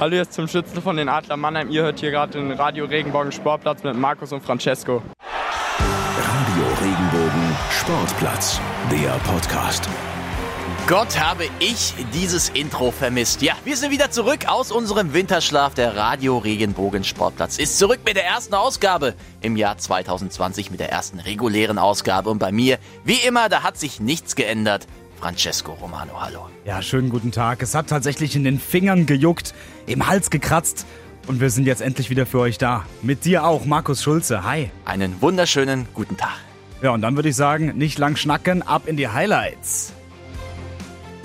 Hallo, jetzt zum Schützen von den Adler Mannheim. Ihr hört hier gerade den Radio Regenbogen Sportplatz mit Markus und Francesco. Radio Regenbogen Sportplatz, der Podcast. Gott habe ich dieses Intro vermisst. Ja, wir sind wieder zurück aus unserem Winterschlaf. Der Radio Regenbogen Sportplatz ist zurück mit der ersten Ausgabe im Jahr 2020 mit der ersten regulären Ausgabe. Und bei mir, wie immer, da hat sich nichts geändert. Francesco Romano, hallo. Ja, schönen guten Tag. Es hat tatsächlich in den Fingern gejuckt, im Hals gekratzt. Und wir sind jetzt endlich wieder für euch da. Mit dir auch, Markus Schulze. Hi. Einen wunderschönen guten Tag. Ja, und dann würde ich sagen, nicht lang schnacken, ab in die Highlights.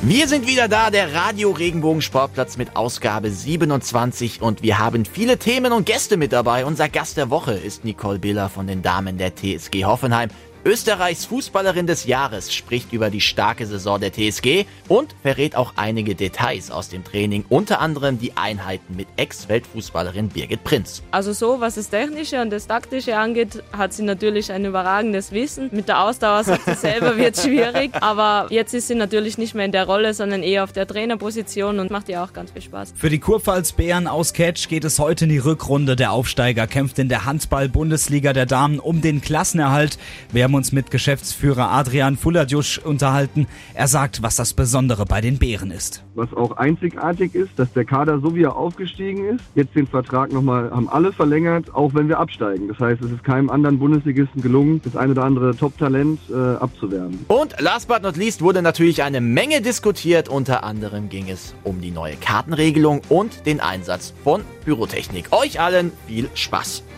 Wir sind wieder da, der Radio Regenbogen Sportplatz mit Ausgabe 27 und wir haben viele Themen und Gäste mit dabei. Unser Gast der Woche ist Nicole Biller von den Damen der TSG Hoffenheim. Österreichs Fußballerin des Jahres spricht über die starke Saison der TSG und verrät auch einige Details aus dem Training, unter anderem die Einheiten mit Ex-Weltfußballerin Birgit Prinz. Also so, was das Technische und das Taktische angeht, hat sie natürlich ein überragendes Wissen. Mit der Ausdauer, sagt sie selber, wird es schwierig. Aber jetzt ist sie natürlich nicht mehr in der Rolle, sondern eher auf der Trainerposition und macht ihr auch ganz viel Spaß. Für die Kurpfalz-Bären aus Catch geht es heute in die Rückrunde. Der Aufsteiger kämpft in der Handball-Bundesliga der Damen um den Klassenerhalt. Wer haben uns mit Geschäftsführer Adrian Fuladjusch unterhalten. Er sagt, was das Besondere bei den Bären ist. Was auch einzigartig ist, dass der Kader so wie er aufgestiegen ist, jetzt den Vertrag nochmal haben alle verlängert, auch wenn wir absteigen. Das heißt, es ist keinem anderen Bundesligisten gelungen, das eine oder andere Top-Talent äh, abzuwerben. Und last but not least wurde natürlich eine Menge diskutiert. Unter anderem ging es um die neue Kartenregelung und den Einsatz von Pyrotechnik. Euch allen viel Spaß!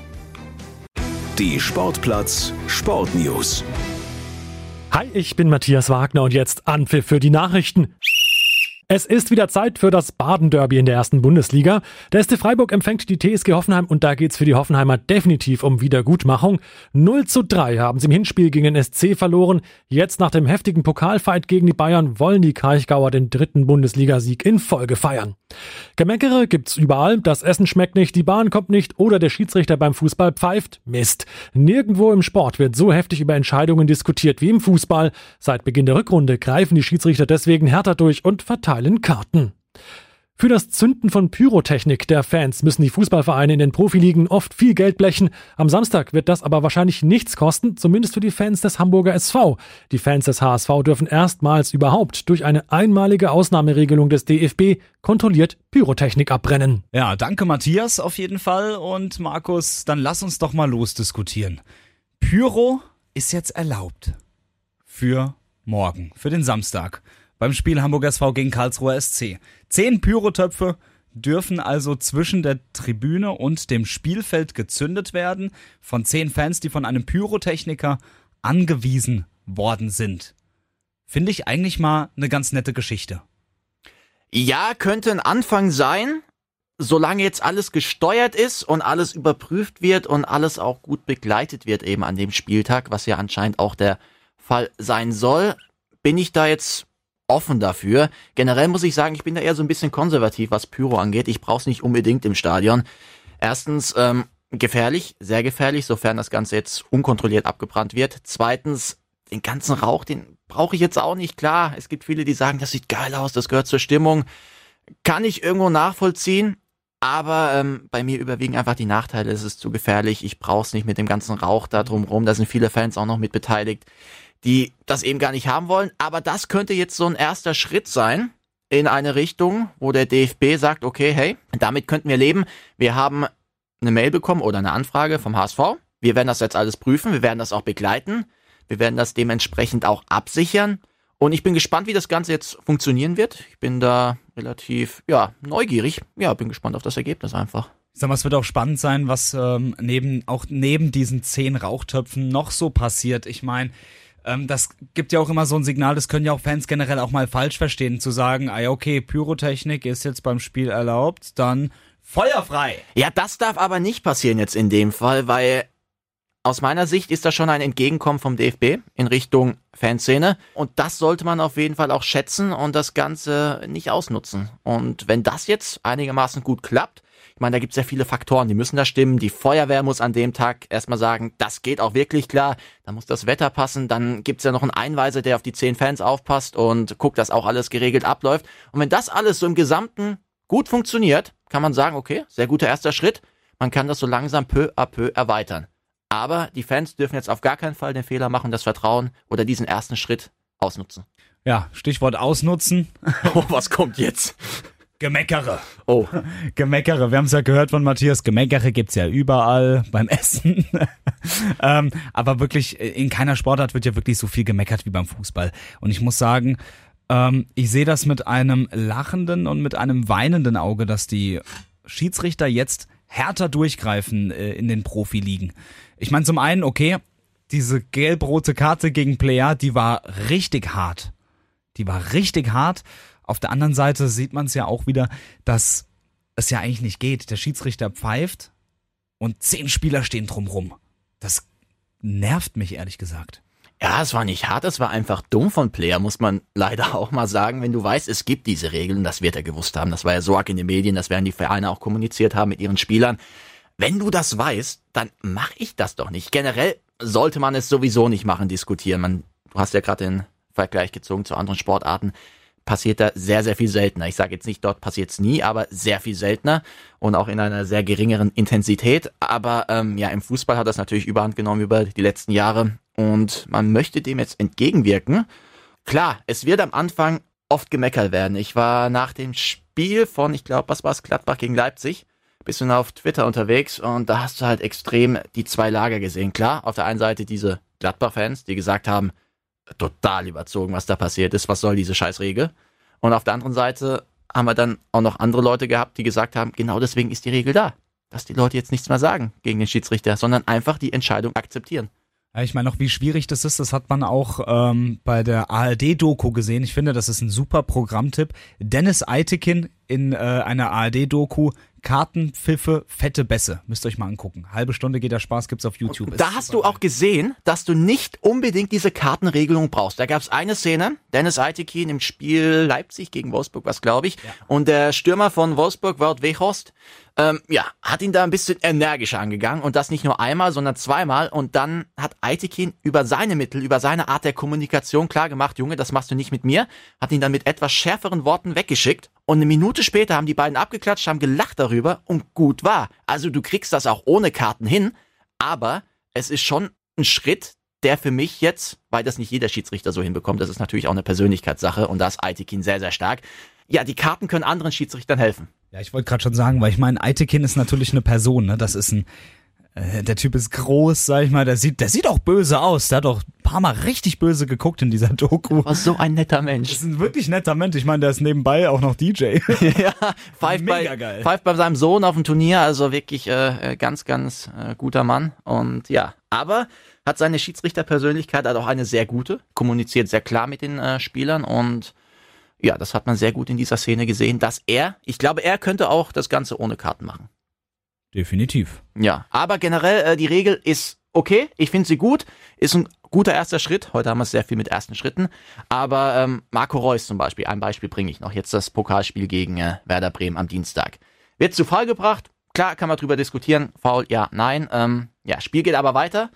Die Sportplatz Sportnews. Hi, ich bin Matthias Wagner und jetzt Anpfiff für die Nachrichten. Es ist wieder Zeit für das Baden-Derby in der ersten Bundesliga. Der SC Freiburg empfängt die TSG Hoffenheim und da geht's für die Hoffenheimer definitiv um Wiedergutmachung. 0 zu 3 haben sie im Hinspiel gegen den SC verloren. Jetzt nach dem heftigen Pokalfight gegen die Bayern wollen die Kraichgauer den dritten Bundesligasieg in Folge feiern. Gemeckere gibt's überall. Das Essen schmeckt nicht, die Bahn kommt nicht oder der Schiedsrichter beim Fußball pfeift. Mist. Nirgendwo im Sport wird so heftig über Entscheidungen diskutiert wie im Fußball. Seit Beginn der Rückrunde greifen die Schiedsrichter deswegen härter durch und verteilen Karten. Für das Zünden von Pyrotechnik der Fans müssen die Fußballvereine in den Profiligen oft viel Geld blechen. Am Samstag wird das aber wahrscheinlich nichts kosten, zumindest für die Fans des Hamburger SV. Die Fans des HSV dürfen erstmals überhaupt durch eine einmalige Ausnahmeregelung des DFB kontrolliert Pyrotechnik abbrennen. Ja, danke Matthias auf jeden Fall und Markus, dann lass uns doch mal losdiskutieren. Pyro ist jetzt erlaubt. Für morgen, für den Samstag beim Spiel Hamburger SV gegen Karlsruher SC. Zehn Pyrotöpfe dürfen also zwischen der Tribüne und dem Spielfeld gezündet werden von zehn Fans, die von einem Pyrotechniker angewiesen worden sind. Finde ich eigentlich mal eine ganz nette Geschichte. Ja, könnte ein Anfang sein, solange jetzt alles gesteuert ist und alles überprüft wird und alles auch gut begleitet wird eben an dem Spieltag, was ja anscheinend auch der Fall sein soll, bin ich da jetzt offen dafür. Generell muss ich sagen, ich bin da eher so ein bisschen konservativ, was Pyro angeht. Ich brauche es nicht unbedingt im Stadion. Erstens, ähm, gefährlich, sehr gefährlich, sofern das Ganze jetzt unkontrolliert abgebrannt wird. Zweitens, den ganzen Rauch, den brauche ich jetzt auch nicht. Klar, es gibt viele, die sagen, das sieht geil aus, das gehört zur Stimmung. Kann ich irgendwo nachvollziehen. Aber ähm, bei mir überwiegen einfach die Nachteile. Es ist zu gefährlich. Ich brauche es nicht mit dem ganzen Rauch da drumherum. Da sind viele Fans auch noch mit beteiligt die das eben gar nicht haben wollen. Aber das könnte jetzt so ein erster Schritt sein in eine Richtung, wo der DFB sagt, okay, hey, damit könnten wir leben. Wir haben eine Mail bekommen oder eine Anfrage vom HSV. Wir werden das jetzt alles prüfen. Wir werden das auch begleiten. Wir werden das dementsprechend auch absichern. Und ich bin gespannt, wie das Ganze jetzt funktionieren wird. Ich bin da relativ, ja, neugierig. Ja, bin gespannt auf das Ergebnis einfach. Ich sag mal, es wird auch spannend sein, was ähm, neben, auch neben diesen zehn Rauchtöpfen noch so passiert. Ich meine, ähm, das gibt ja auch immer so ein Signal, das können ja auch Fans generell auch mal falsch verstehen, zu sagen, ah okay, Pyrotechnik ist jetzt beim Spiel erlaubt, dann feuerfrei. Ja, das darf aber nicht passieren jetzt in dem Fall, weil aus meiner Sicht ist das schon ein Entgegenkommen vom DFB in Richtung Fanszene. Und das sollte man auf jeden Fall auch schätzen und das Ganze nicht ausnutzen. Und wenn das jetzt einigermaßen gut klappt, ich meine, da gibt es ja viele Faktoren, die müssen da stimmen. Die Feuerwehr muss an dem Tag erstmal sagen, das geht auch wirklich klar. Da muss das Wetter passen. Dann gibt es ja noch einen Einweiser, der auf die zehn Fans aufpasst und guckt, dass auch alles geregelt abläuft. Und wenn das alles so im Gesamten gut funktioniert, kann man sagen, okay, sehr guter erster Schritt. Man kann das so langsam peu à peu erweitern. Aber die Fans dürfen jetzt auf gar keinen Fall den Fehler machen, das Vertrauen oder diesen ersten Schritt ausnutzen. Ja, Stichwort ausnutzen. Oh, was kommt jetzt? Gemeckere. Oh, Gemeckere. Wir haben es ja gehört von Matthias. Gemeckere gibt's ja überall beim Essen. ähm, aber wirklich, in keiner Sportart wird ja wirklich so viel gemeckert wie beim Fußball. Und ich muss sagen, ähm, ich sehe das mit einem lachenden und mit einem weinenden Auge, dass die Schiedsrichter jetzt härter durchgreifen äh, in den Profiligen. Ich meine, zum einen, okay, diese gelb-rote Karte gegen Player, die war richtig hart. Die war richtig hart. Auf der anderen Seite sieht man es ja auch wieder, dass es ja eigentlich nicht geht. Der Schiedsrichter pfeift und zehn Spieler stehen drumrum. Das nervt mich ehrlich gesagt. Ja, es war nicht hart, es war einfach dumm von Player, muss man leider auch mal sagen. Wenn du weißt, es gibt diese Regeln, das wird er gewusst haben. Das war ja so arg in den Medien, das werden die Vereine auch kommuniziert haben mit ihren Spielern. Wenn du das weißt, dann mache ich das doch nicht. Generell sollte man es sowieso nicht machen, diskutieren. Man, du hast ja gerade den Vergleich gezogen zu anderen Sportarten passiert da sehr, sehr viel seltener. Ich sage jetzt nicht, dort passiert es nie, aber sehr viel seltener und auch in einer sehr geringeren Intensität. Aber ähm, ja, im Fußball hat das natürlich überhand genommen über die letzten Jahre und man möchte dem jetzt entgegenwirken. Klar, es wird am Anfang oft gemeckert werden. Ich war nach dem Spiel von, ich glaube, was war es, Gladbach gegen Leipzig, bisschen auf Twitter unterwegs und da hast du halt extrem die zwei Lager gesehen. Klar, auf der einen Seite diese Gladbach-Fans, die gesagt haben, total überzogen, was da passiert ist. Was soll diese Scheißregel? Und auf der anderen Seite haben wir dann auch noch andere Leute gehabt, die gesagt haben, genau deswegen ist die Regel da. Dass die Leute jetzt nichts mehr sagen gegen den Schiedsrichter, sondern einfach die Entscheidung akzeptieren. Ja, ich meine auch, wie schwierig das ist, das hat man auch ähm, bei der ARD-Doku gesehen. Ich finde, das ist ein super Programmtipp. Dennis Eitekin in äh, einer ARD-Doku Kartenpfiffe, fette Bässe. Müsst ihr euch mal angucken. Halbe Stunde geht der Spaß, gibt's auf YouTube. Da hast du auch gesehen, dass du nicht unbedingt diese Kartenregelung brauchst. Da gab's eine Szene, Dennis Eitekin im Spiel Leipzig gegen Wolfsburg, was glaube ich, ja. und der Stürmer von Wolfsburg, Wout Weghorst, ähm, ja, hat ihn da ein bisschen energischer angegangen und das nicht nur einmal, sondern zweimal und dann hat Eitekin über seine Mittel, über seine Art der Kommunikation klar gemacht, Junge, das machst du nicht mit mir, hat ihn dann mit etwas schärferen Worten weggeschickt und eine Minute später haben die beiden abgeklatscht, haben gelacht darüber und gut war. Also du kriegst das auch ohne Karten hin, aber es ist schon ein Schritt, der für mich jetzt, weil das nicht jeder Schiedsrichter so hinbekommt, das ist natürlich auch eine Persönlichkeitssache und da ist Eitekin sehr, sehr stark. Ja, die Karten können anderen Schiedsrichtern helfen. Ja, ich wollte gerade schon sagen, weil ich meine, Eitekin ist natürlich eine Person, ne? Das ist ein äh, der Typ ist groß, sag ich mal, der sieht, der sieht auch böse aus. Der hat doch ein paar Mal richtig böse geguckt in dieser Doku. Was so ein netter Mensch. Das ist ein wirklich netter Mensch. Ich meine, der ist nebenbei auch noch DJ. ja, pfeift bei, geil. pfeift bei seinem Sohn auf dem Turnier, also wirklich äh, ganz, ganz äh, guter Mann. Und ja, aber hat seine Schiedsrichterpersönlichkeit, hat auch eine sehr gute, kommuniziert sehr klar mit den äh, Spielern und ja, das hat man sehr gut in dieser Szene gesehen, dass er, ich glaube, er könnte auch das Ganze ohne Karten machen. Definitiv. Ja, aber generell, äh, die Regel ist okay, ich finde sie gut, ist ein guter erster Schritt. Heute haben wir es sehr viel mit ersten Schritten. Aber ähm, Marco Reus zum Beispiel, ein Beispiel bringe ich noch. Jetzt das Pokalspiel gegen äh, Werder Bremen am Dienstag. Wird zu Fall gebracht. Klar, kann man drüber diskutieren. Faul, ja, nein. Ähm, ja, Spiel geht aber weiter.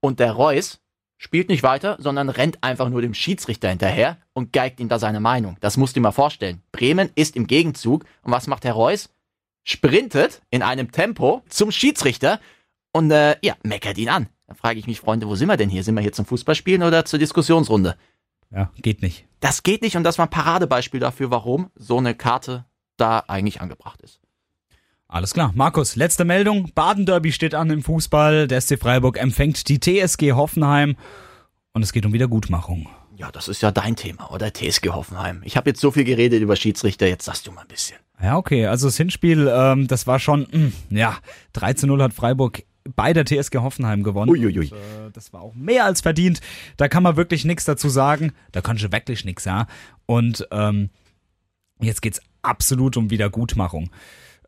Und der Reus spielt nicht weiter, sondern rennt einfach nur dem Schiedsrichter hinterher und geigt ihm da seine Meinung. Das musst du dir mal vorstellen. Bremen ist im Gegenzug. Und was macht Herr Reus? sprintet in einem Tempo zum Schiedsrichter und äh, ja, meckert ihn an. Dann frage ich mich, Freunde, wo sind wir denn hier? Sind wir hier zum Fußballspielen oder zur Diskussionsrunde? Ja, geht nicht. Das geht nicht und das war ein Paradebeispiel dafür, warum so eine Karte da eigentlich angebracht ist. Alles klar. Markus, letzte Meldung. Baden-Derby steht an im Fußball. Der SC Freiburg empfängt die TSG Hoffenheim und es geht um Wiedergutmachung. Ja, das ist ja dein Thema, oder? TSG Hoffenheim. Ich habe jetzt so viel geredet über Schiedsrichter, jetzt sagst du mal ein bisschen. Ja, okay. Also das Hinspiel, ähm, das war schon, mh, hm, ja, 13-0 hat Freiburg bei der TSG Hoffenheim gewonnen. Uiuiui. Und, äh, das war auch mehr als verdient. Da kann man wirklich nichts dazu sagen. Da kannst du wirklich nichts, ja. Und ähm, jetzt geht's absolut um Wiedergutmachung.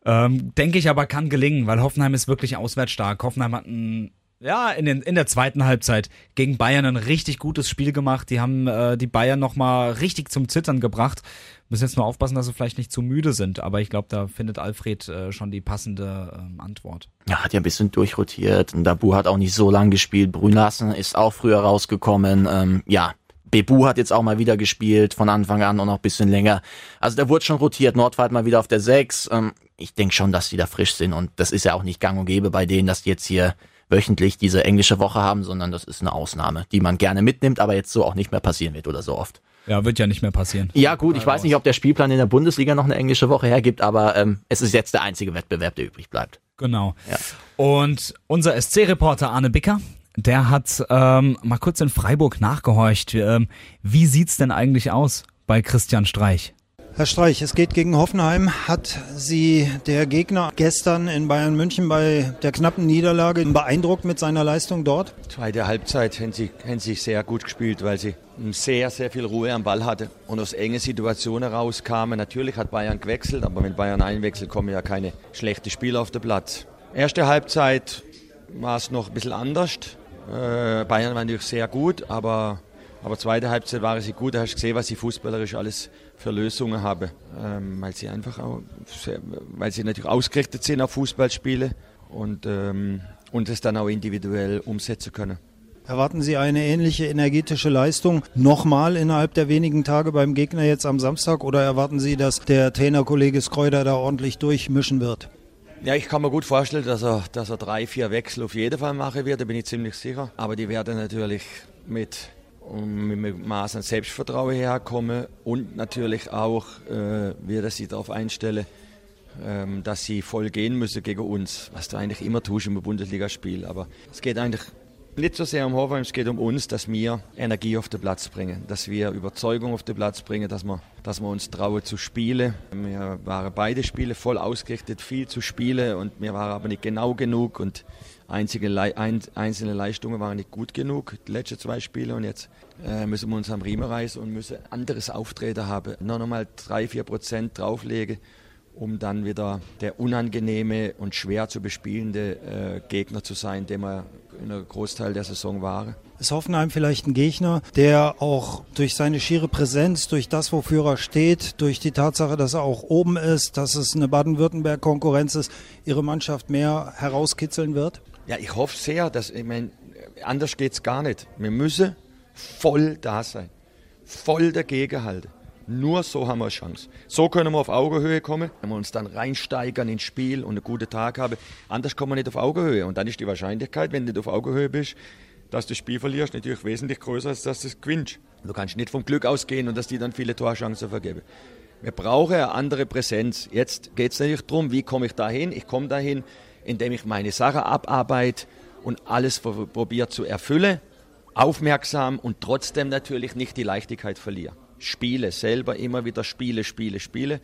Ähm, Denke ich aber kann gelingen, weil Hoffenheim ist wirklich auswärts stark. Hoffenheim hat ein ja, in, den, in der zweiten Halbzeit gegen Bayern ein richtig gutes Spiel gemacht. Die haben äh, die Bayern nochmal richtig zum Zittern gebracht. Müssen jetzt nur aufpassen, dass sie vielleicht nicht zu müde sind. Aber ich glaube, da findet Alfred äh, schon die passende ähm, Antwort. Ja, hat ja ein bisschen durchrotiert. Und Dabu hat auch nicht so lang gespielt. Brünlassen ist auch früher rausgekommen. Ähm, ja, Bebu hat jetzt auch mal wieder gespielt von Anfang an und noch ein bisschen länger. Also der wurde schon rotiert. Nordwald mal wieder auf der 6. Ähm, ich denke schon, dass die da frisch sind und das ist ja auch nicht gang und gäbe bei denen, dass die jetzt hier wöchentlich diese englische Woche haben, sondern das ist eine Ausnahme, die man gerne mitnimmt, aber jetzt so auch nicht mehr passieren wird oder so oft. Ja, wird ja nicht mehr passieren. Ja gut, ich weiß nicht, ob der Spielplan in der Bundesliga noch eine englische Woche hergibt, aber ähm, es ist jetzt der einzige Wettbewerb, der übrig bleibt. Genau. Ja. Und unser SC-Reporter Arne Bicker, der hat ähm, mal kurz in Freiburg nachgehorcht. Ähm, wie sieht's denn eigentlich aus bei Christian Streich? Herr Streich, es geht gegen Hoffenheim. Hat Sie der Gegner gestern in Bayern München bei der knappen Niederlage beeindruckt mit seiner Leistung dort? Zweite Halbzeit haben sie, haben sie sehr gut gespielt, weil sie sehr, sehr viel Ruhe am Ball hatte und aus engen Situationen rauskamen. Natürlich hat Bayern gewechselt, aber wenn Bayern einwechselt, kommen ja keine schlechten Spieler auf den Platz. Erste Halbzeit war es noch ein bisschen anders. Äh, Bayern war natürlich sehr gut, aber, aber zweite Halbzeit waren sie gut. Da hast du gesehen, was sie fußballerisch alles für Lösungen haben. Ähm, weil sie einfach auch, sehr, weil sie natürlich ausgerichtet sind auf Fußballspiele und, ähm, und es dann auch individuell umsetzen können. Erwarten Sie eine ähnliche energetische Leistung nochmal innerhalb der wenigen Tage beim Gegner jetzt am Samstag oder erwarten Sie, dass der Trainerkollege Skreuder da ordentlich durchmischen wird? Ja, ich kann mir gut vorstellen, dass er, dass er drei, vier Wechsel auf jeden Fall machen wird, da bin ich ziemlich sicher. Aber die werden natürlich mit, mit Maß an Selbstvertrauen herkommen und natürlich auch, äh, wird er sich darauf einstellen, ähm, dass sie voll gehen müssen gegen uns, was du eigentlich immer tust im Bundesligaspiel. Aber es geht eigentlich nicht so sehr um Hoffenheim, es geht um uns, dass wir Energie auf den Platz bringen, dass wir Überzeugung auf den Platz bringen, dass wir, dass wir uns trauen zu spielen. Wir waren beide Spiele voll ausgerichtet, viel zu spielen und wir waren aber nicht genau genug und einzige ein, einzelne Leistungen waren nicht gut genug, die letzten zwei Spiele und jetzt äh, müssen wir uns am Riemen reißen und müssen anderes Auftreten haben, noch einmal drei, vier Prozent drauflegen um dann wieder der unangenehme und schwer zu bespielende äh, Gegner zu sein, den wir in einem Großteil der Saison waren. Ist Hoffenheim vielleicht ein Gegner, der auch durch seine schiere Präsenz, durch das, wofür er steht, durch die Tatsache, dass er auch oben ist, dass es eine Baden-Württemberg-Konkurrenz ist, ihre Mannschaft mehr herauskitzeln wird? Ja, ich hoffe sehr, dass, ich meine, anders geht es gar nicht. Wir müssen voll da sein, voll dagegen halten. Nur so haben wir eine Chance. So können wir auf Augenhöhe kommen, wenn wir uns dann reinsteigern ins Spiel und einen guten Tag haben. Anders kommen wir nicht auf Augenhöhe. Und dann ist die Wahrscheinlichkeit, wenn du nicht auf Augenhöhe bist, dass du das Spiel verlierst, natürlich wesentlich größer, als dass du es gewinnst. Du kannst nicht vom Glück ausgehen und dass die dann viele Torchancen vergeben. Wir brauchen eine andere Präsenz. Jetzt geht es natürlich darum, wie komme ich dahin? Ich komme dahin, indem ich meine Sache abarbeite und alles probiere zu erfüllen, aufmerksam und trotzdem natürlich nicht die Leichtigkeit verliere. Spiele selber, immer wieder Spiele, Spiele, Spiele.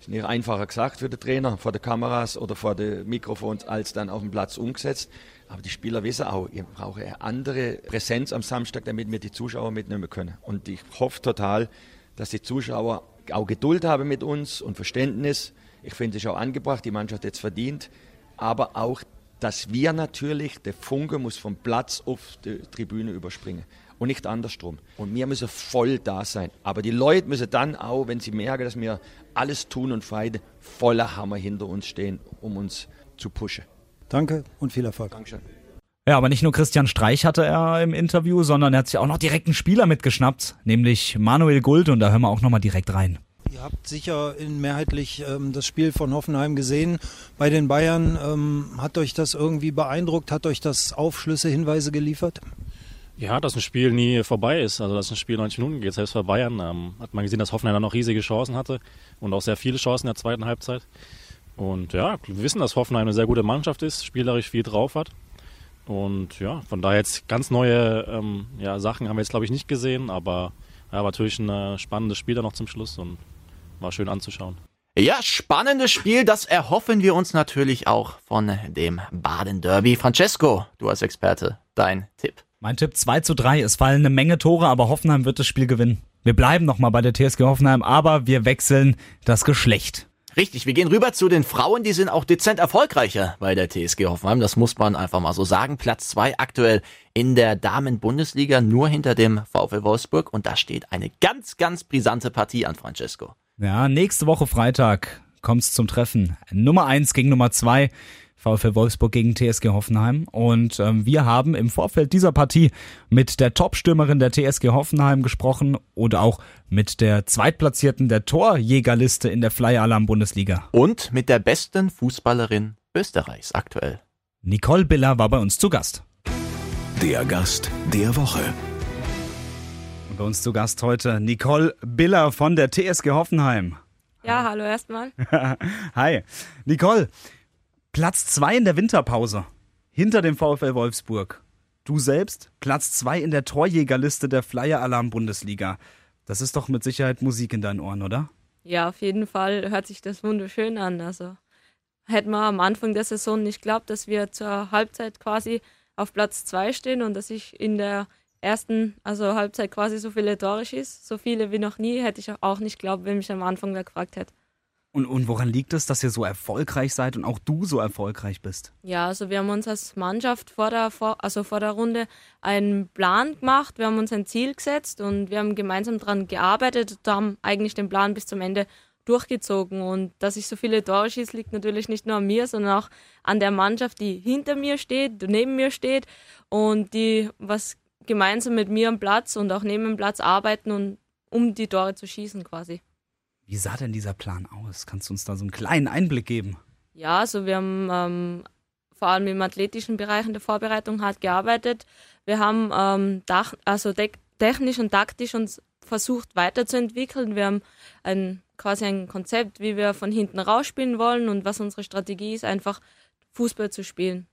Ist nicht einfacher gesagt für den Trainer, vor den Kameras oder vor den Mikrofons, als dann auf dem Platz umgesetzt. Aber die Spieler wissen auch, ihr braucht eine andere Präsenz am Samstag, damit wir die Zuschauer mitnehmen können. Und ich hoffe total, dass die Zuschauer auch Geduld haben mit uns und Verständnis. Ich finde es auch angebracht, die Mannschaft jetzt verdient. Aber auch, dass wir natürlich, der Funke muss vom Platz auf die Tribüne überspringen und nicht andersrum. Und wir müssen voll da sein. Aber die Leute müssen dann auch, wenn sie merken, dass wir alles tun und feide, voller Hammer hinter uns stehen, um uns zu pushen. Danke und viel Erfolg. Dankeschön. Ja, aber nicht nur Christian Streich hatte er im Interview, sondern er hat sich auch noch direkt einen Spieler mitgeschnappt, nämlich Manuel Guld und da hören wir auch nochmal direkt rein. Ihr habt sicher mehrheitlich ähm, das Spiel von Hoffenheim gesehen. Bei den Bayern ähm, hat euch das irgendwie beeindruckt? Hat euch das Aufschlüsse, Hinweise geliefert? Ja, dass ein Spiel nie vorbei ist, also dass ein Spiel 90 Minuten geht, selbst bei Bayern ähm, hat man gesehen, dass Hoffenheim dann noch riesige Chancen hatte und auch sehr viele Chancen in der zweiten Halbzeit. Und ja, wir wissen, dass Hoffenheim eine sehr gute Mannschaft ist, spielerisch viel drauf hat. Und ja, von daher jetzt ganz neue ähm, ja, Sachen haben wir jetzt, glaube ich, nicht gesehen, aber ja, natürlich ein äh, spannendes Spiel dann noch zum Schluss und war schön anzuschauen. Ja, spannendes Spiel, das erhoffen wir uns natürlich auch von dem Baden Derby. Francesco, du als Experte, dein Tipp. Mein Tipp 2 zu 3. Es fallen eine Menge Tore, aber Hoffenheim wird das Spiel gewinnen. Wir bleiben nochmal bei der TSG Hoffenheim, aber wir wechseln das Geschlecht. Richtig, wir gehen rüber zu den Frauen, die sind auch dezent erfolgreicher bei der TSG Hoffenheim. Das muss man einfach mal so sagen. Platz 2 aktuell in der Damen-Bundesliga, nur hinter dem VfL Wolfsburg. Und da steht eine ganz, ganz brisante Partie an, Francesco. Ja, nächste Woche Freitag kommt's zum Treffen. Nummer 1 gegen Nummer 2. VfL Wolfsburg gegen TSG Hoffenheim. Und ähm, wir haben im Vorfeld dieser Partie mit der Top-Stürmerin der TSG Hoffenheim gesprochen und auch mit der Zweitplatzierten der Torjägerliste in der Flyer Alarm Bundesliga. Und mit der besten Fußballerin Österreichs aktuell. Nicole Biller war bei uns zu Gast. Der Gast der Woche. Bei uns zu Gast heute Nicole Biller von der TSG Hoffenheim. Ja, hallo erstmal. Hi. Nicole, Platz zwei in der Winterpause. Hinter dem VfL Wolfsburg. Du selbst Platz zwei in der Torjägerliste der Flyer Alarm Bundesliga. Das ist doch mit Sicherheit Musik in deinen Ohren, oder? Ja, auf jeden Fall hört sich das wunderschön an. Also hätten wir am Anfang der Saison nicht geglaubt, dass wir zur Halbzeit quasi auf Platz zwei stehen und dass ich in der ersten, also Halbzeit quasi so viele Tore schieße. So viele wie noch nie, hätte ich auch nicht geglaubt, wenn mich am Anfang wer gefragt hätte. Und, und woran liegt es, dass ihr so erfolgreich seid und auch du so erfolgreich bist? Ja, also wir haben uns als Mannschaft vor der, vor, also vor der Runde einen Plan gemacht, wir haben uns ein Ziel gesetzt und wir haben gemeinsam daran gearbeitet und haben eigentlich den Plan bis zum Ende durchgezogen. Und dass ich so viele Tore schieße, liegt natürlich nicht nur an mir, sondern auch an der Mannschaft, die hinter mir steht, neben mir steht und die was gemeinsam mit mir am Platz und auch neben dem Platz arbeiten und um die Tore zu schießen quasi. Wie sah denn dieser Plan aus? Kannst du uns da so einen kleinen Einblick geben? Ja, also wir haben ähm, vor allem im athletischen Bereich in der Vorbereitung hart gearbeitet. Wir haben ähm, dach, also technisch und taktisch uns versucht weiterzuentwickeln. Wir haben ein, quasi ein Konzept, wie wir von hinten rausspielen wollen und was unsere Strategie ist, einfach Fußball zu spielen.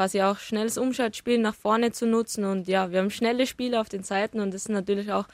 Quasi auch schnelles Umschaltspiel nach vorne zu nutzen und ja, wir haben schnelle Spiele auf den Seiten und das ist natürlich auch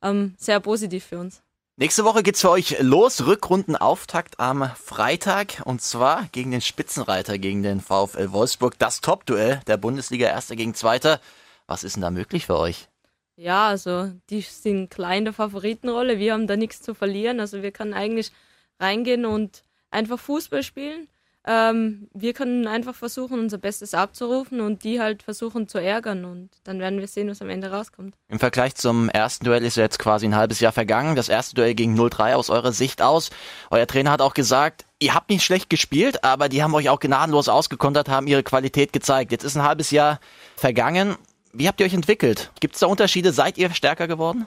ähm, sehr positiv für uns. Nächste Woche geht's für euch los. Rückrundenauftakt am Freitag und zwar gegen den Spitzenreiter, gegen den VfL Wolfsburg. Das Top-Duell der Bundesliga Erster gegen Zweiter. Was ist denn da möglich für euch? Ja, also die sind klar in der Favoritenrolle. Wir haben da nichts zu verlieren. Also wir können eigentlich reingehen und einfach Fußball spielen. Ähm, wir können einfach versuchen, unser Bestes abzurufen und die halt versuchen zu ärgern und dann werden wir sehen, was am Ende rauskommt. Im Vergleich zum ersten Duell ist jetzt quasi ein halbes Jahr vergangen. Das erste Duell ging 0-3 aus eurer Sicht aus. Euer Trainer hat auch gesagt, ihr habt nicht schlecht gespielt, aber die haben euch auch gnadenlos ausgekontert, haben ihre Qualität gezeigt. Jetzt ist ein halbes Jahr vergangen. Wie habt ihr euch entwickelt? Gibt es da Unterschiede? Seid ihr stärker geworden?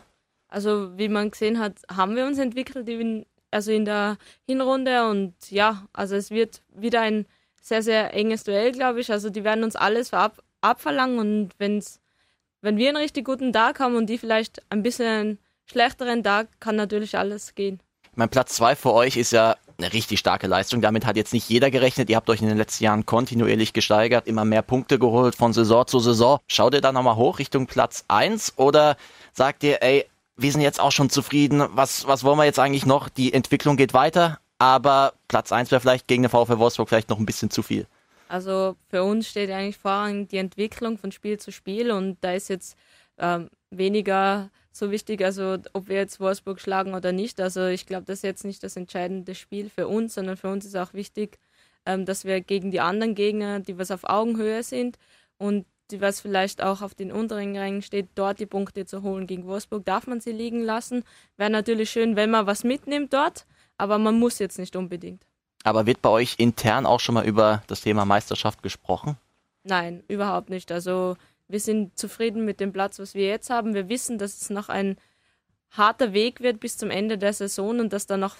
Also wie man gesehen hat, haben wir uns entwickelt also in der Hinrunde und ja, also es wird wieder ein sehr, sehr enges Duell, glaube ich. Also die werden uns alles ab, abverlangen und wenn's, wenn wir einen richtig guten Tag haben und die vielleicht ein bisschen schlechteren Tag, kann natürlich alles gehen. Mein Platz zwei für euch ist ja eine richtig starke Leistung. Damit hat jetzt nicht jeder gerechnet. Ihr habt euch in den letzten Jahren kontinuierlich gesteigert, immer mehr Punkte geholt von Saison zu Saison. Schaut ihr da nochmal hoch Richtung Platz eins oder sagt ihr, ey, wir sind jetzt auch schon zufrieden. Was, was wollen wir jetzt eigentlich noch? Die Entwicklung geht weiter, aber Platz 1 wäre vielleicht gegen den VfL Wolfsburg vielleicht noch ein bisschen zu viel. Also für uns steht eigentlich vorrangig die Entwicklung von Spiel zu Spiel und da ist jetzt ähm, weniger so wichtig, also ob wir jetzt Wolfsburg schlagen oder nicht. Also ich glaube, das ist jetzt nicht das entscheidende Spiel für uns, sondern für uns ist auch wichtig, ähm, dass wir gegen die anderen Gegner, die was auf Augenhöhe sind und die was vielleicht auch auf den unteren Rängen steht, dort die Punkte zu holen. Gegen Wolfsburg darf man sie liegen lassen. Wäre natürlich schön, wenn man was mitnimmt dort, aber man muss jetzt nicht unbedingt. Aber wird bei euch intern auch schon mal über das Thema Meisterschaft gesprochen? Nein, überhaupt nicht. Also wir sind zufrieden mit dem Platz, was wir jetzt haben. Wir wissen, dass es noch ein harter Weg wird bis zum Ende der Saison und dass da noch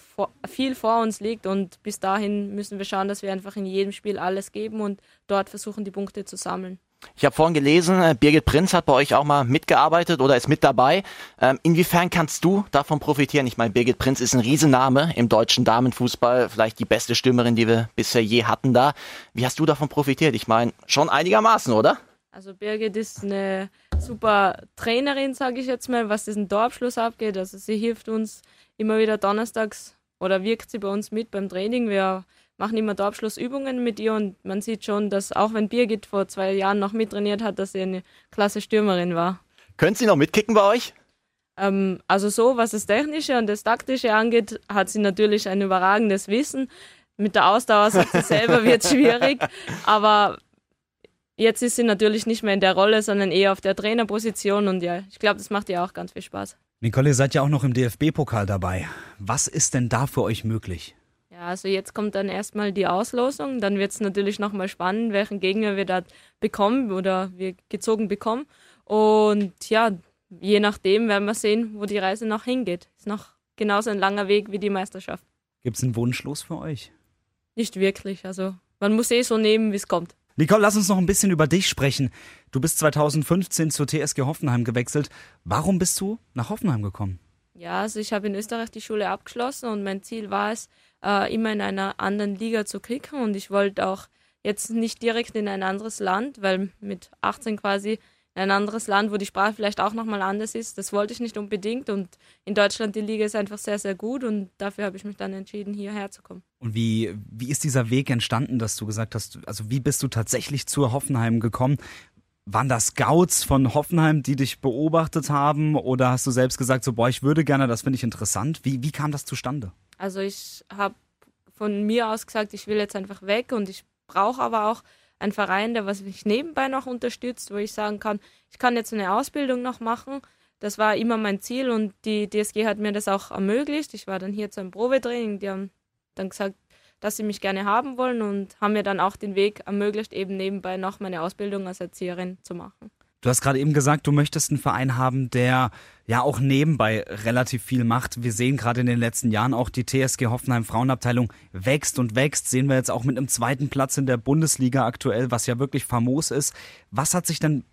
viel vor uns liegt. Und bis dahin müssen wir schauen, dass wir einfach in jedem Spiel alles geben und dort versuchen, die Punkte zu sammeln. Ich habe vorhin gelesen, äh, Birgit Prinz hat bei euch auch mal mitgearbeitet oder ist mit dabei. Ähm, inwiefern kannst du davon profitieren? Ich meine, Birgit Prinz ist ein Riesenname im deutschen Damenfußball, vielleicht die beste Stürmerin, die wir bisher je hatten da. Wie hast du davon profitiert? Ich meine, schon einigermaßen, oder? Also Birgit ist eine super Trainerin, sage ich jetzt mal, was diesen Torabschluss abgeht. Also sie hilft uns immer wieder donnerstags oder wirkt sie bei uns mit beim Training. Wir machen immer Torabschlussübungen mit ihr und man sieht schon, dass auch wenn Birgit vor zwei Jahren noch mittrainiert hat, dass sie eine klasse Stürmerin war. Können Sie noch mitkicken bei euch? Ähm, also so, was das Technische und das Taktische angeht, hat sie natürlich ein überragendes Wissen. Mit der Ausdauer sagt sie selber, wird schwierig. Aber jetzt ist sie natürlich nicht mehr in der Rolle, sondern eher auf der Trainerposition und ja, ich glaube, das macht ihr auch ganz viel Spaß. Nicole, ihr seid ja auch noch im DFB-Pokal dabei. Was ist denn da für euch möglich? Ja, also jetzt kommt dann erstmal die Auslosung. Dann wird es natürlich nochmal spannend, welchen Gegner wir da bekommen oder wir gezogen bekommen. Und ja, je nachdem werden wir sehen, wo die Reise noch hingeht. Ist noch genauso ein langer Weg wie die Meisterschaft. Gibt es einen Wunschlos für euch? Nicht wirklich. Also man muss eh so nehmen, wie es kommt. Nicole, lass uns noch ein bisschen über dich sprechen. Du bist 2015 zur TSG Hoffenheim gewechselt. Warum bist du nach Hoffenheim gekommen? Ja, also ich habe in Österreich die Schule abgeschlossen und mein Ziel war es, äh, immer in einer anderen Liga zu kicken und ich wollte auch jetzt nicht direkt in ein anderes Land, weil mit 18 quasi ein anderes Land, wo die Sprache vielleicht auch nochmal anders ist. Das wollte ich nicht unbedingt und in Deutschland die Liga ist einfach sehr, sehr gut und dafür habe ich mich dann entschieden, hierher zu kommen. Und wie, wie ist dieser Weg entstanden, dass du gesagt hast, also wie bist du tatsächlich zur Hoffenheim gekommen? Waren das Scouts von Hoffenheim, die dich beobachtet haben oder hast du selbst gesagt, so boah, ich würde gerne, das finde ich interessant? Wie, wie kam das zustande? Also ich habe von mir aus gesagt, ich will jetzt einfach weg und ich brauche aber auch ein Verein, der was mich nebenbei noch unterstützt, wo ich sagen kann, ich kann jetzt eine Ausbildung noch machen. Das war immer mein Ziel und die DSG hat mir das auch ermöglicht. Ich war dann hier zu einem Probetraining, die haben dann gesagt, dass sie mich gerne haben wollen und haben mir dann auch den Weg ermöglicht, eben nebenbei noch meine Ausbildung als Erzieherin zu machen. Du hast gerade eben gesagt, du möchtest einen Verein haben, der ja auch nebenbei relativ viel macht. Wir sehen gerade in den letzten Jahren auch die TSG Hoffenheim Frauenabteilung wächst und wächst. Sehen wir jetzt auch mit einem zweiten Platz in der Bundesliga aktuell, was ja wirklich famos ist. Was hat sich denn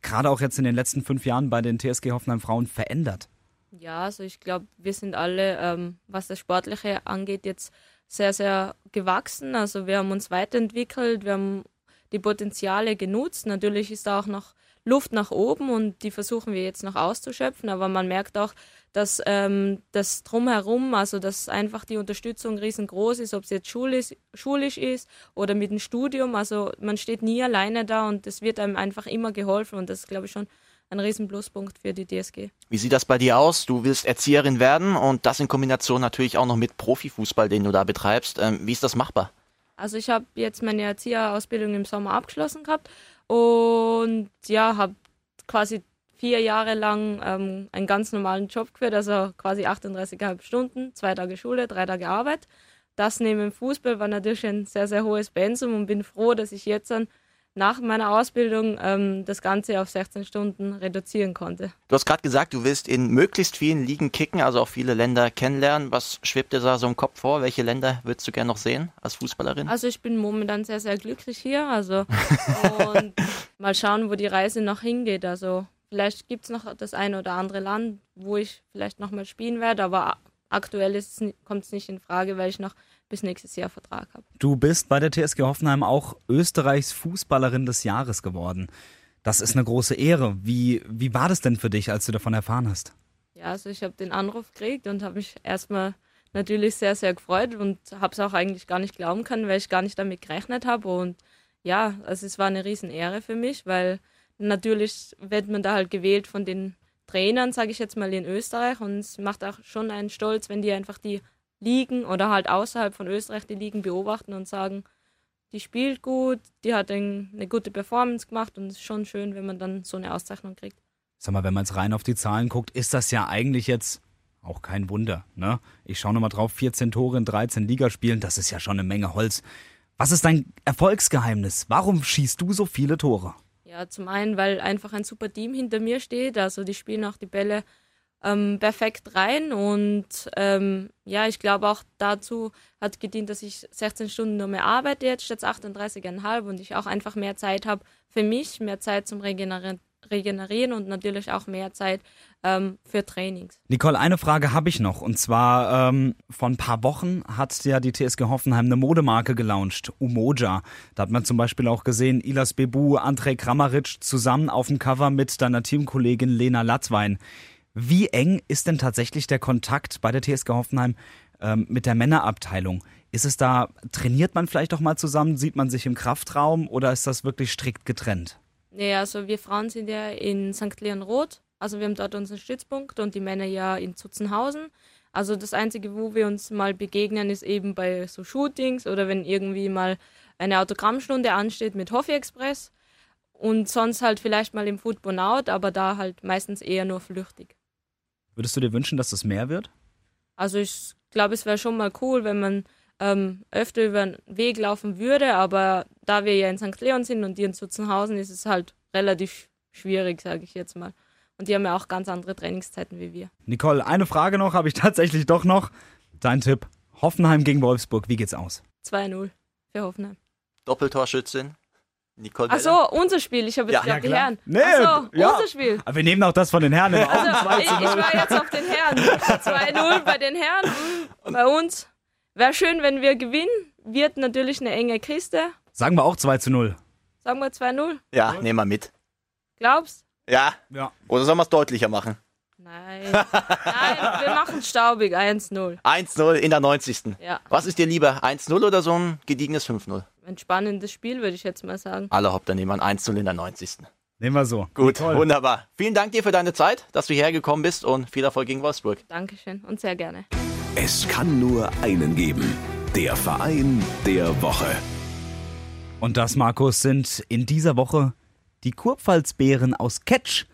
gerade auch jetzt in den letzten fünf Jahren bei den TSG Hoffenheim Frauen verändert? Ja, also ich glaube, wir sind alle, ähm, was das Sportliche angeht, jetzt sehr, sehr gewachsen. Also wir haben uns weiterentwickelt, wir haben die Potenziale genutzt. Natürlich ist da auch noch Luft nach oben und die versuchen wir jetzt noch auszuschöpfen. Aber man merkt auch, dass ähm, das drumherum, also dass einfach die Unterstützung riesengroß ist, ob es jetzt schulisch, schulisch ist oder mit dem Studium. Also man steht nie alleine da und es wird einem einfach immer geholfen und das ist, glaube ich, schon ein riesen Pluspunkt für die DSG. Wie sieht das bei dir aus? Du willst Erzieherin werden und das in Kombination natürlich auch noch mit Profifußball, den du da betreibst. Ähm, wie ist das machbar? Also ich habe jetzt meine Erzieherausbildung im Sommer abgeschlossen gehabt und ja, habe quasi vier Jahre lang ähm, einen ganz normalen Job geführt, also quasi 38,5 Stunden, zwei Tage Schule, drei Tage Arbeit. Das neben dem Fußball war natürlich ein sehr, sehr hohes Pensum und bin froh, dass ich jetzt dann nach meiner Ausbildung ähm, das Ganze auf 16 Stunden reduzieren konnte. Du hast gerade gesagt, du willst in möglichst vielen Ligen kicken, also auch viele Länder kennenlernen. Was schwebt dir da so im Kopf vor? Welche Länder würdest du gerne noch sehen als Fußballerin? Also ich bin momentan sehr, sehr glücklich hier. Also und mal schauen, wo die Reise noch hingeht. Also vielleicht gibt es noch das eine oder andere Land, wo ich vielleicht noch mal spielen werde, aber aktuell kommt es nicht in Frage, weil ich noch bis nächstes Jahr Vertrag habe. Du bist bei der TSG Hoffenheim auch Österreichs Fußballerin des Jahres geworden. Das ist eine große Ehre. Wie, wie war das denn für dich, als du davon erfahren hast? Ja, also ich habe den Anruf gekriegt und habe mich erstmal natürlich sehr, sehr gefreut und habe es auch eigentlich gar nicht glauben können, weil ich gar nicht damit gerechnet habe. Und ja, also es war eine Riesenehre für mich, weil natürlich wird man da halt gewählt von den Trainern, sage ich jetzt mal, in Österreich. Und es macht auch schon einen Stolz, wenn die einfach die Ligen oder halt außerhalb von Österreich die Ligen beobachten und sagen, die spielt gut, die hat eine gute Performance gemacht und es ist schon schön, wenn man dann so eine Auszeichnung kriegt. Sag mal, wenn man jetzt rein auf die Zahlen guckt, ist das ja eigentlich jetzt auch kein Wunder. Ne? Ich schaue nochmal drauf, 14 Tore in 13 Ligaspielen, das ist ja schon eine Menge Holz. Was ist dein Erfolgsgeheimnis? Warum schießt du so viele Tore? Ja, zum einen, weil einfach ein super Team hinter mir steht. Also die spielen auch die Bälle ähm, perfekt rein. Und ähm, ja, ich glaube auch dazu hat gedient, dass ich 16 Stunden nur mehr arbeite jetzt statt 38,5 und ich auch einfach mehr Zeit habe für mich, mehr Zeit zum Regenerieren regenerieren und natürlich auch mehr Zeit ähm, für Trainings. Nicole, eine Frage habe ich noch und zwar ähm, vor ein paar Wochen hat ja die TSG Hoffenheim eine Modemarke gelauncht, Umoja. Da hat man zum Beispiel auch gesehen, Ilas Bebu, Andrej Kramaric zusammen auf dem Cover mit deiner Teamkollegin Lena Latwein. Wie eng ist denn tatsächlich der Kontakt bei der TSG Hoffenheim ähm, mit der Männerabteilung? Ist es da, trainiert man vielleicht auch mal zusammen, sieht man sich im Kraftraum oder ist das wirklich strikt getrennt? Nee, also wir Frauen sind ja in St. Leon Roth, also wir haben dort unseren Stützpunkt und die Männer ja in Zutzenhausen. Also das Einzige, wo wir uns mal begegnen, ist eben bei so Shootings oder wenn irgendwie mal eine Autogrammstunde ansteht mit Hoffi Express und sonst halt vielleicht mal im Football Out, aber da halt meistens eher nur flüchtig. Würdest du dir wünschen, dass das mehr wird? Also ich glaube, es wäre schon mal cool, wenn man ähm, öfter über den Weg laufen würde, aber da wir ja in St. Leon sind und die in Zutzenhausen, ist es halt relativ schwierig, sage ich jetzt mal. Und die haben ja auch ganz andere Trainingszeiten wie wir. Nicole, eine Frage noch habe ich tatsächlich doch noch. Dein Tipp: Hoffenheim gegen Wolfsburg, wie geht's aus? 2-0 für Hoffenheim. Doppeltorschützin. Nicole Ach so, unser Spiel. Ich habe jetzt Ja, gedacht, die. Herren. Nee, Ach so, ja. unser Spiel. Aber wir nehmen auch das von den Herren im Also, Augen. ich, ich war jetzt auf den Herren. 2-0 bei den Herren. Bei uns. Wäre schön, wenn wir gewinnen. Wird natürlich eine enge Kiste. Sagen wir auch 2 zu 0. Sagen wir 2-0. Ja, nehmen wir mit. Glaubst? Ja. Ja. Oder sollen wir es deutlicher machen? Nein. Nein, wir machen staubig 1-0. 1-0 in der 90. Ja. Was ist dir lieber? 1-0 oder so ein gediegenes 5-0? Ein spannendes Spiel, würde ich jetzt mal sagen. Alle Hopp, dann nehmen wir ein 1-0 in der 90. Nehmen wir so. Gut, Nicole. wunderbar. Vielen Dank dir für deine Zeit, dass du hierher gekommen bist und viel Erfolg gegen Wolfsburg. Dankeschön und sehr gerne. Es kann nur einen geben. Der Verein der Woche. Und das, Markus, sind in dieser Woche die Kurpfalzbären aus Ketsch.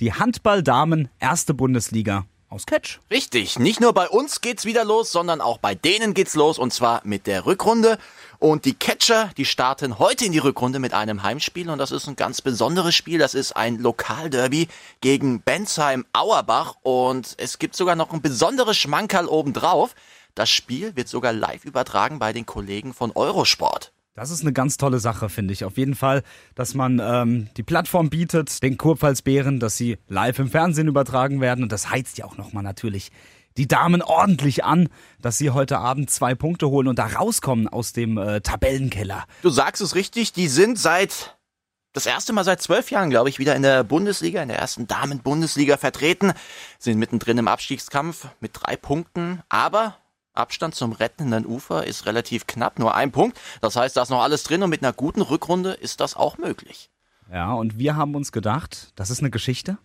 Die Handballdamen erste Bundesliga aus Ketsch. Richtig, nicht nur bei uns geht's wieder los, sondern auch bei denen geht's los und zwar mit der Rückrunde. Und die Catcher, die starten heute in die Rückrunde mit einem Heimspiel und das ist ein ganz besonderes Spiel. Das ist ein Lokalderby gegen Bensheim Auerbach und es gibt sogar noch ein besonderes Schmankerl obendrauf. Das Spiel wird sogar live übertragen bei den Kollegen von Eurosport. Das ist eine ganz tolle Sache, finde ich. Auf jeden Fall, dass man ähm, die Plattform bietet, den Kurpfalzbären, dass sie live im Fernsehen übertragen werden. Und das heizt ja auch nochmal natürlich die Damen ordentlich an, dass sie heute Abend zwei Punkte holen und da rauskommen aus dem äh, Tabellenkeller. Du sagst es richtig, die sind seit das erste Mal seit zwölf Jahren, glaube ich, wieder in der Bundesliga, in der ersten Damen-Bundesliga vertreten, sind mittendrin im Abstiegskampf mit drei Punkten, aber Abstand zum rettenden Ufer ist relativ knapp, nur ein Punkt. Das heißt, da ist noch alles drin und mit einer guten Rückrunde ist das auch möglich. Ja, und wir haben uns gedacht, das ist eine Geschichte.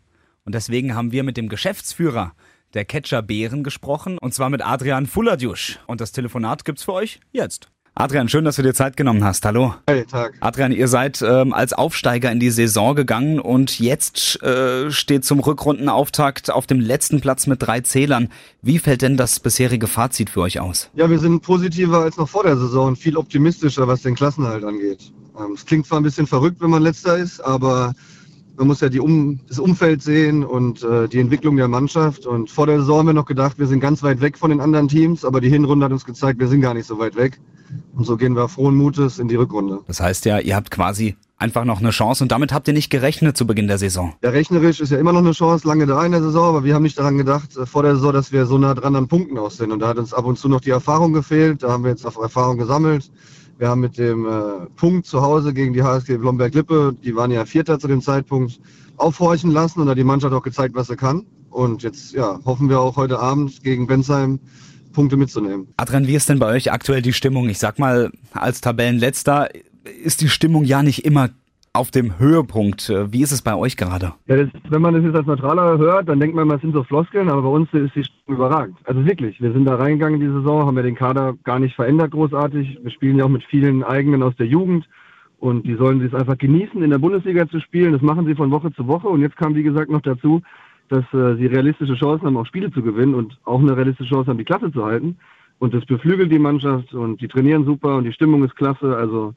Und deswegen haben wir mit dem Geschäftsführer der Catcher Bären gesprochen, und zwar mit Adrian Fulladjusch. Und das Telefonat gibt's für euch jetzt. Adrian, schön, dass du dir Zeit genommen hast. Hallo. Hey, Tag. Adrian, ihr seid ähm, als Aufsteiger in die Saison gegangen und jetzt äh, steht zum Rückrundenauftakt auf dem letzten Platz mit drei Zählern. Wie fällt denn das bisherige Fazit für euch aus? Ja, wir sind positiver als noch vor der Saison und viel optimistischer, was den Klassenhalt angeht. Ähm, Es klingt zwar ein bisschen verrückt, wenn man letzter ist, aber man muss ja die um, das Umfeld sehen und äh, die Entwicklung der Mannschaft. Und vor der Saison haben wir noch gedacht, wir sind ganz weit weg von den anderen Teams, aber die Hinrunde hat uns gezeigt, wir sind gar nicht so weit weg. Und so gehen wir frohen Mutes in die Rückrunde. Das heißt ja, ihr habt quasi einfach noch eine Chance und damit habt ihr nicht gerechnet zu Beginn der Saison. Ja, rechnerisch ist ja immer noch eine Chance, lange da in der Saison, aber wir haben nicht daran gedacht, äh, vor der Saison, dass wir so nah dran an Punkten aus sind. Und da hat uns ab und zu noch die Erfahrung gefehlt. Da haben wir jetzt auf Erfahrung gesammelt. Wir haben mit dem äh, Punkt zu Hause gegen die HSG Blomberg-Lippe, die waren ja Vierter zu dem Zeitpunkt, aufhorchen lassen und da hat die Mannschaft auch gezeigt, was sie kann. Und jetzt ja, hoffen wir auch heute Abend gegen Bensheim Punkte mitzunehmen. Adrian, wie ist denn bei euch aktuell die Stimmung? Ich sag mal, als Tabellenletzter ist die Stimmung ja nicht immer auf dem Höhepunkt. Äh, Wie ist es bei euch gerade? Ja, das, wenn man das jetzt als Neutraler hört, dann denkt man, das sind so Floskeln, aber bei uns ist die Stimmung überragend. Also wirklich, wir sind da reingegangen in die Saison, haben ja den Kader gar nicht verändert großartig. Wir spielen ja auch mit vielen eigenen aus der Jugend und die sollen es einfach genießen, in der Bundesliga zu spielen. Das machen sie von Woche zu Woche und jetzt kam, wie gesagt, noch dazu, dass äh, sie realistische Chancen haben, auch Spiele zu gewinnen und auch eine realistische Chance haben, die Klasse zu halten. Und das beflügelt die Mannschaft und die trainieren super und die Stimmung ist klasse. Also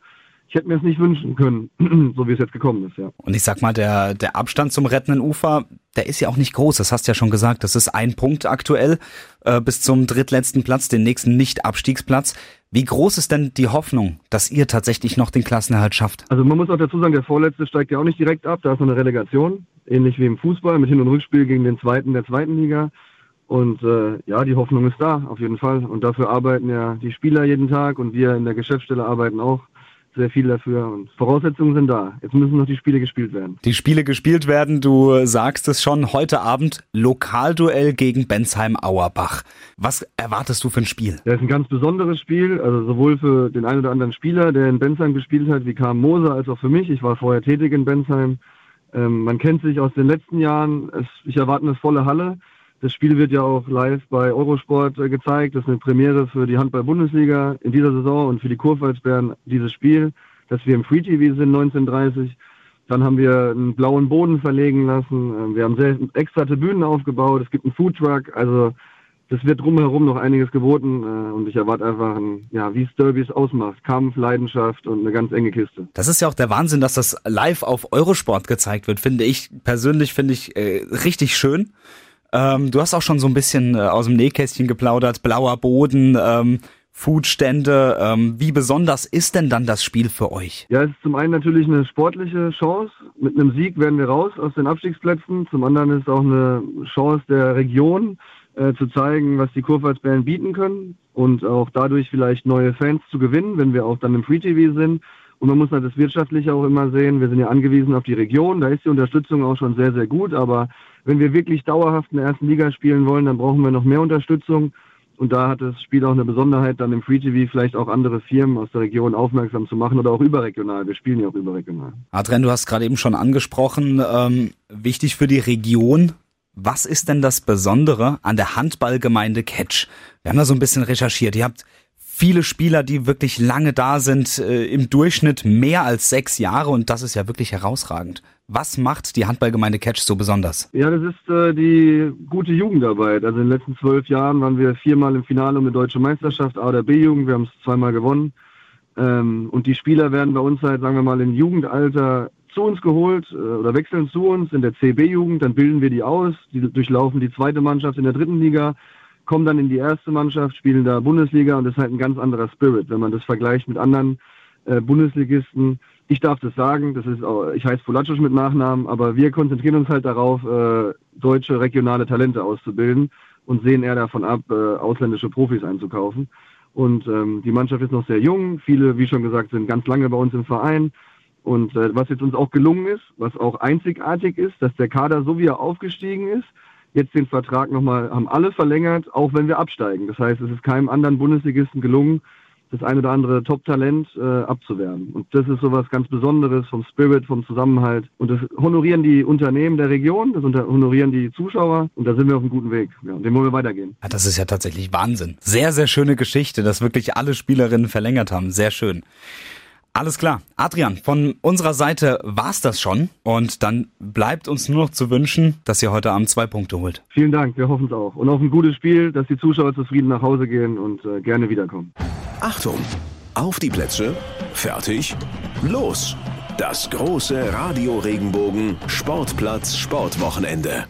ich hätte mir es nicht wünschen können, so wie es jetzt gekommen ist, ja. Und ich sag mal, der, der Abstand zum rettenden Ufer, der ist ja auch nicht groß. Das hast du ja schon gesagt. Das ist ein Punkt aktuell äh, bis zum drittletzten Platz, den nächsten Nicht-Abstiegsplatz. Wie groß ist denn die Hoffnung, dass ihr tatsächlich noch den Klassenerhalt schafft? Also man muss auch dazu sagen, der Vorletzte steigt ja auch nicht direkt ab, da ist noch eine Relegation, ähnlich wie im Fußball mit Hin- und Rückspiel gegen den Zweiten der Zweiten Liga. Und äh, ja, die Hoffnung ist da, auf jeden Fall. Und dafür arbeiten ja die Spieler jeden Tag und wir in der Geschäftsstelle arbeiten auch sehr viel dafür. Und Voraussetzungen sind da. Jetzt müssen noch die Spiele gespielt werden. Die Spiele gespielt werden, du sagst es schon, heute Abend Lokalduell gegen Bensheim-Auerbach. Was erwartest du für ein Spiel? Das ist ein ganz besonderes Spiel, also sowohl für den einen oder anderen Spieler, der in Bensheim gespielt hat, wie Karl Moser, als auch für mich. Ich war vorher tätig in Bensheim. Ähm, man kennt sich aus den letzten Jahren. Es, ich erwarte eine volle Halle. Das Spiel wird ja auch live bei Eurosport äh, gezeigt. Das ist eine Premiere für die Handball-Bundesliga in dieser Saison und für die Kurpfalzbären dieses Spiel, dass wir im Free TV sind 1930. Dann haben wir einen blauen Boden verlegen lassen. Ähm, Wir haben sehr extra Tribünen aufgebaut. Es gibt einen Foodtruck. Also das wird drumherum noch einiges geboten äh, und ich erwarte einfach, ein, ja, wie es Derbys ausmacht. Kampf, Leidenschaft und eine ganz enge Kiste. Das ist ja auch der Wahnsinn, dass das live auf Eurosport gezeigt wird, finde ich persönlich, finde ich äh, richtig schön. Ähm, du hast auch schon so ein bisschen äh, aus dem Nähkästchen geplaudert, blauer Boden, ähm, Foodstände. Ähm, wie besonders ist denn dann das Spiel für euch? Ja, es ist zum einen natürlich eine sportliche Chance. Mit einem Sieg werden wir raus aus den Abstiegsplätzen. Zum anderen ist es auch eine Chance der Region, äh, zu zeigen, was die Kurpfalzbären bieten können und auch dadurch vielleicht neue Fans zu gewinnen, wenn wir auch dann im Free TV sind. Und man muss halt das Wirtschaftliche auch immer sehen. Wir sind ja angewiesen auf die Region. Da ist die Unterstützung auch schon sehr, sehr gut. Aber wenn wir wirklich dauerhaft in der ersten Liga spielen wollen, dann brauchen wir noch mehr Unterstützung. Und da hat das Spiel auch eine Besonderheit, dann im Free TV vielleicht auch andere Firmen aus der Region aufmerksam zu machen oder auch überregional. Wir spielen ja auch überregional. Adrian, du hast gerade eben schon angesprochen, ähm, wichtig für die Region. Was ist denn das Besondere an der Handballgemeinde Catch? Wir haben da so ein bisschen recherchiert. Ihr habt viele Spieler, die wirklich lange da sind, äh, im Durchschnitt mehr als sechs Jahre und das ist ja wirklich herausragend. Was macht die Handballgemeinde Catch so besonders? Ja, das ist äh, die gute Jugendarbeit. Also in den letzten zwölf Jahren waren wir viermal im Finale um eine deutsche Meisterschaft, A oder B-Jugend. Wir haben es zweimal gewonnen. Ähm, und die Spieler werden bei uns halt, sagen wir mal, im Jugendalter zu uns geholt äh, oder wechseln zu uns in der CB-Jugend. Dann bilden wir die aus. Die durchlaufen die zweite Mannschaft in der dritten Liga, kommen dann in die erste Mannschaft, spielen da Bundesliga und das ist halt ein ganz anderer Spirit, wenn man das vergleicht mit anderen äh, Bundesligisten ich darf das sagen, das ist auch, ich heiße Polacic mit Nachnamen, aber wir konzentrieren uns halt darauf, äh, deutsche regionale Talente auszubilden und sehen eher davon ab, äh, ausländische Profis einzukaufen. Und ähm, die Mannschaft ist noch sehr jung. Viele, wie schon gesagt, sind ganz lange bei uns im Verein. Und äh, was jetzt uns auch gelungen ist, was auch einzigartig ist, dass der Kader so wie er aufgestiegen ist, jetzt den Vertrag nochmal haben alle verlängert, auch wenn wir absteigen. Das heißt, es ist keinem anderen Bundesligisten gelungen, das ein oder andere Top-Talent äh, abzuwehren. Und das ist sowas ganz Besonderes vom Spirit, vom Zusammenhalt. Und das honorieren die Unternehmen der Region, das honorieren die Zuschauer und da sind wir auf einem guten Weg. Ja, dem wollen wir weitergehen. Ja, das ist ja tatsächlich Wahnsinn. Sehr, sehr schöne Geschichte, dass wirklich alle Spielerinnen verlängert haben. Sehr schön. Alles klar. Adrian, von unserer Seite war's das schon. Und dann bleibt uns nur noch zu wünschen, dass ihr heute Abend zwei Punkte holt. Vielen Dank, wir hoffen es auch. Und auf ein gutes Spiel, dass die Zuschauer zufrieden nach Hause gehen und äh, gerne wiederkommen. Achtung! Auf die Plätze, fertig, los! Das große Radio Regenbogen Sportplatz Sportwochenende.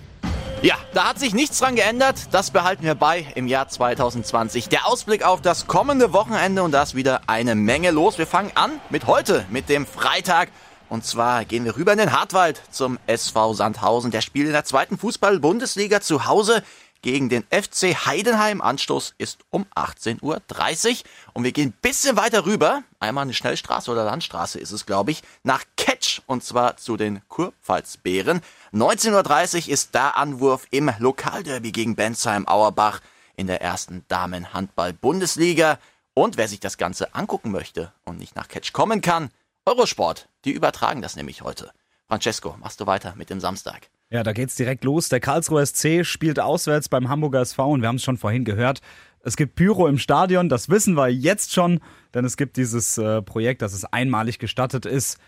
Ja, da hat sich nichts dran geändert. Das behalten wir bei im Jahr 2020. Der Ausblick auf das kommende Wochenende und da ist wieder eine Menge los. Wir fangen an mit heute, mit dem Freitag. Und zwar gehen wir rüber in den Hartwald zum SV Sandhausen. Der spielt in der zweiten Fußball-Bundesliga zu Hause gegen den FC Heidenheim. Anstoß ist um 18.30 Uhr. Und wir gehen ein bisschen weiter rüber. Einmal eine Schnellstraße oder Landstraße ist es, glaube ich, nach Ketsch. Und zwar zu den Kurpfalzbären. 19.30 Uhr ist da Anwurf im Lokalderby gegen Bensheim-Auerbach in der ersten Damenhandball-Bundesliga. Und wer sich das Ganze angucken möchte und nicht nach Ketsch kommen kann, Eurosport, die übertragen das nämlich heute. Francesco, machst du weiter mit dem Samstag? Ja, da geht's direkt los. Der Karlsruher SC spielt auswärts beim Hamburger SV und wir haben es schon vorhin gehört. Es gibt Pyro im Stadion, das wissen wir jetzt schon, denn es gibt dieses äh, Projekt, dass es einmalig gestattet ist,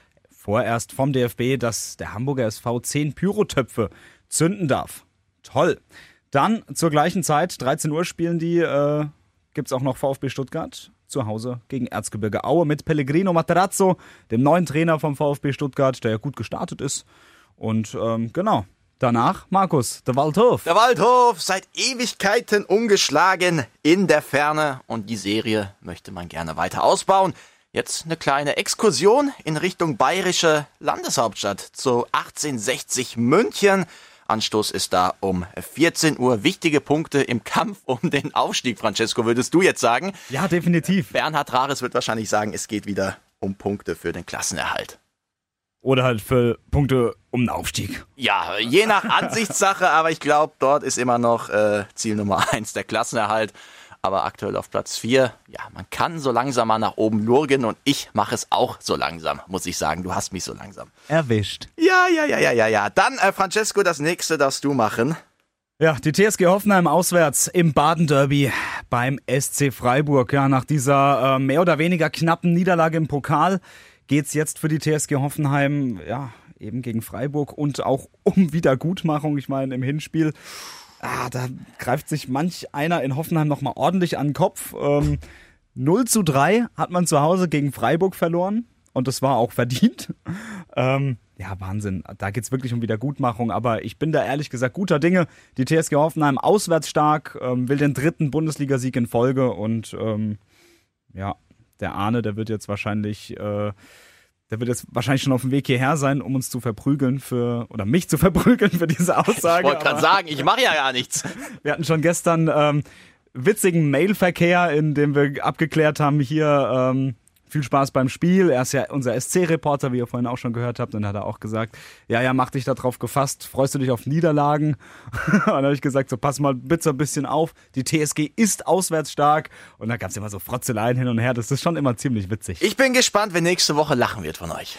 vorerst vom DFB, dass der Hamburger SV zehn Pyrotöpfe zünden darf. Toll. Dann zur gleichen Zeit, 13 Uhr spielen die, äh, gibt's auch noch VfB Stuttgart zu Hause gegen Erzgebirge Aue mit Pellegrino Materazzo, dem neuen Trainer vom VfB Stuttgart, der ja gut gestartet ist. Und ähm, genau, danach Markus, der Waldhof. Der Waldhof, seit Ewigkeiten ungeschlagen in der Ferne. Und die Serie möchte man gerne weiter ausbauen. Jetzt eine kleine Exkursion in Richtung bayerische Landeshauptstadt zu 1860 München. Anstoß ist da um 14 Uhr. Wichtige Punkte im Kampf um den Aufstieg, Francesco, würdest du jetzt sagen? Ja, definitiv. Bernhard Rares wird wahrscheinlich sagen, es geht wieder um Punkte für den Klassenerhalt. Oder halt für Punkte um den Aufstieg. Ja, je nach Ansichtssache, aber ich glaube, dort ist immer noch äh, Ziel Nummer eins der Klassenerhalt. Aber aktuell auf Platz vier. Ja, man kann so langsam mal nach oben lurgen und ich mache es auch so langsam, muss ich sagen. Du hast mich so langsam. Erwischt. Ja, ja, ja, ja, ja, ja. Dann, äh, Francesco, das nächste darfst du machen. Ja, die TSG Hoffenheim auswärts im Baden-Derby beim SC Freiburg. Ja, nach dieser äh, mehr oder weniger knappen Niederlage im Pokal geht's jetzt für die TSG Hoffenheim, ja, eben gegen Freiburg und auch um Wiedergutmachung. Ich meine, im Hinspiel ah, da greift sich manch einer in Hoffenheim nochmal ordentlich an den Kopf. Ähm, 0 zu 3 hat man zu Hause gegen Freiburg verloren und das war auch verdient. Ähm, ja, Wahnsinn. Da geht's wirklich um Wiedergutmachung, aber ich bin da ehrlich gesagt guter Dinge. Die TSG Hoffenheim auswärts stark, ähm, will den dritten Bundesligasieg in Folge und ähm, ja, der Arne, der wird jetzt wahrscheinlich, äh, der wird jetzt wahrscheinlich schon auf dem Weg hierher sein, um uns zu verprügeln für, oder mich zu verprügeln für diese Aussage. Ich wollte gerade sagen, ich mache ja gar nichts. Wir hatten schon gestern ähm, witzigen Mailverkehr, in dem wir abgeklärt haben, hier ähm, viel Spaß beim Spiel. Er ist ja unser SC-Reporter, wie ihr vorhin auch schon gehört habt. Und dann hat er auch gesagt, ja, ja, mach dich darauf gefasst, freust du dich auf Niederlagen? und dann habe ich gesagt, so pass mal bitte ein bisschen auf. Die TSG ist auswärts stark. Und da gab es immer so Frotzeleien hin und her. Das ist schon immer ziemlich witzig. Ich bin gespannt, wenn nächste Woche lachen wird von euch.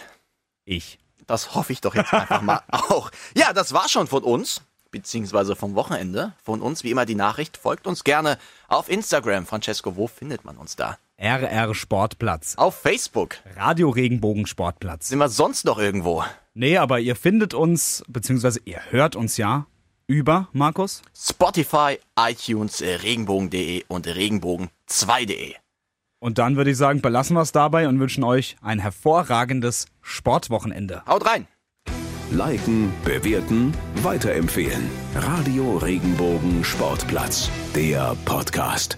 Ich. Das hoffe ich doch jetzt einfach mal auch. Ja, das war schon von uns beziehungsweise vom Wochenende. Von uns wie immer die Nachricht. Folgt uns gerne auf Instagram. Francesco, wo findet man uns da? RR Sportplatz. Auf Facebook. Radio Regenbogen Sportplatz. Sind wir sonst noch irgendwo? Nee, aber ihr findet uns, beziehungsweise ihr hört uns ja über, Markus? Spotify, iTunes, äh, regenbogen.de und regenbogen2.de. Und dann würde ich sagen, belassen wir es dabei und wünschen euch ein hervorragendes Sportwochenende. Haut rein! Liken, bewerten, weiterempfehlen. Radio Regenbogen Sportplatz, der Podcast.